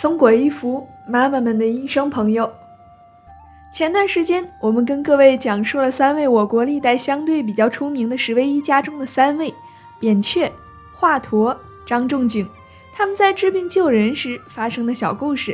松果一福，妈妈们的医生朋友。前段时间，我们跟各位讲述了三位我国历代相对比较出名的十位医家中的三位：扁鹊、华佗、张仲景，他们在治病救人时发生的小故事。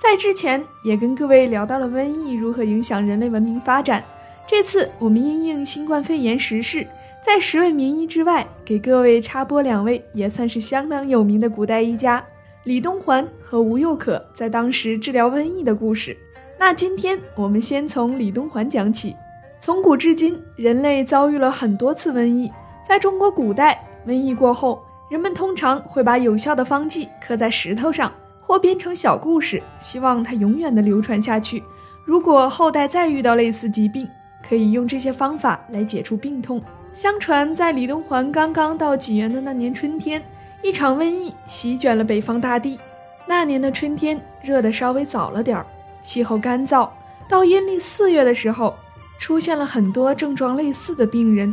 在之前，也跟各位聊到了瘟疫如何影响人类文明发展。这次，我们因应新冠肺炎时事，在十位名医之外，给各位插播两位也算是相当有名的古代医家。李东环和吴又可在当时治疗瘟疫的故事。那今天我们先从李东环讲起。从古至今，人类遭遇了很多次瘟疫。在中国古代，瘟疫过后，人们通常会把有效的方剂刻在石头上，或编成小故事，希望它永远的流传下去。如果后代再遇到类似疾病，可以用这些方法来解除病痛。相传，在李东环刚刚到济源的那年春天。一场瘟疫席卷了北方大地。那年的春天热得稍微早了点儿，气候干燥。到阴历四月的时候，出现了很多症状类似的病人。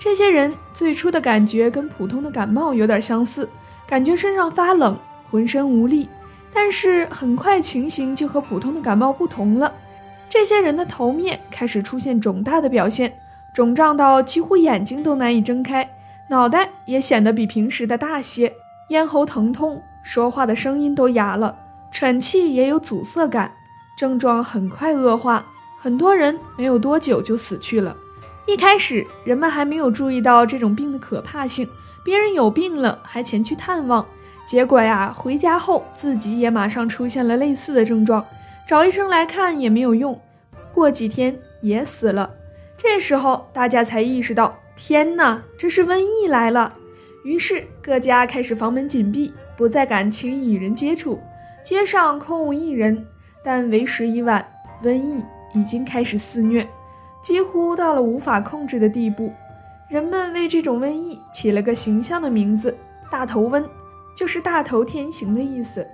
这些人最初的感觉跟普通的感冒有点相似，感觉身上发冷，浑身无力。但是很快情形就和普通的感冒不同了。这些人的头面开始出现肿大的表现，肿胀到几乎眼睛都难以睁开。脑袋也显得比平时的大些，咽喉疼痛，说话的声音都哑了，喘气也有阻塞感，症状很快恶化，很多人没有多久就死去了。一开始人们还没有注意到这种病的可怕性，别人有病了还前去探望，结果呀，回家后自己也马上出现了类似的症状，找医生来看也没有用，过几天也死了。这时候大家才意识到。天哪，这是瘟疫来了！于是各家开始房门紧闭，不再敢轻易与人接触。街上空无一人，但为时已晚，瘟疫已经开始肆虐，几乎到了无法控制的地步。人们为这种瘟疫起了个形象的名字——大头瘟，就是大头天行的意思。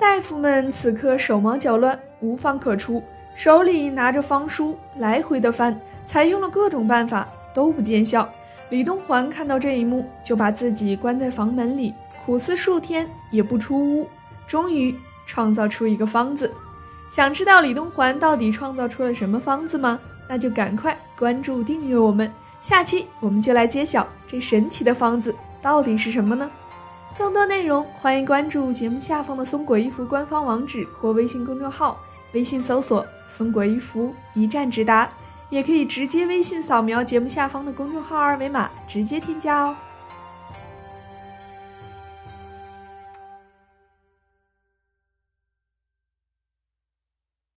大夫们此刻手忙脚乱，无方可出，手里拿着方书，来回的翻，采用了各种办法。都不见效，李东环看到这一幕，就把自己关在房门里，苦思数天也不出屋，终于创造出一个方子。想知道李东环到底创造出了什么方子吗？那就赶快关注订阅我们，下期我们就来揭晓这神奇的方子到底是什么呢？更多内容欢迎关注节目下方的松果衣服官方网址或微信公众号，微信搜索“松果衣服”，一站直达。也可以直接微信扫描节目下方的公众号二维码，直接添加哦。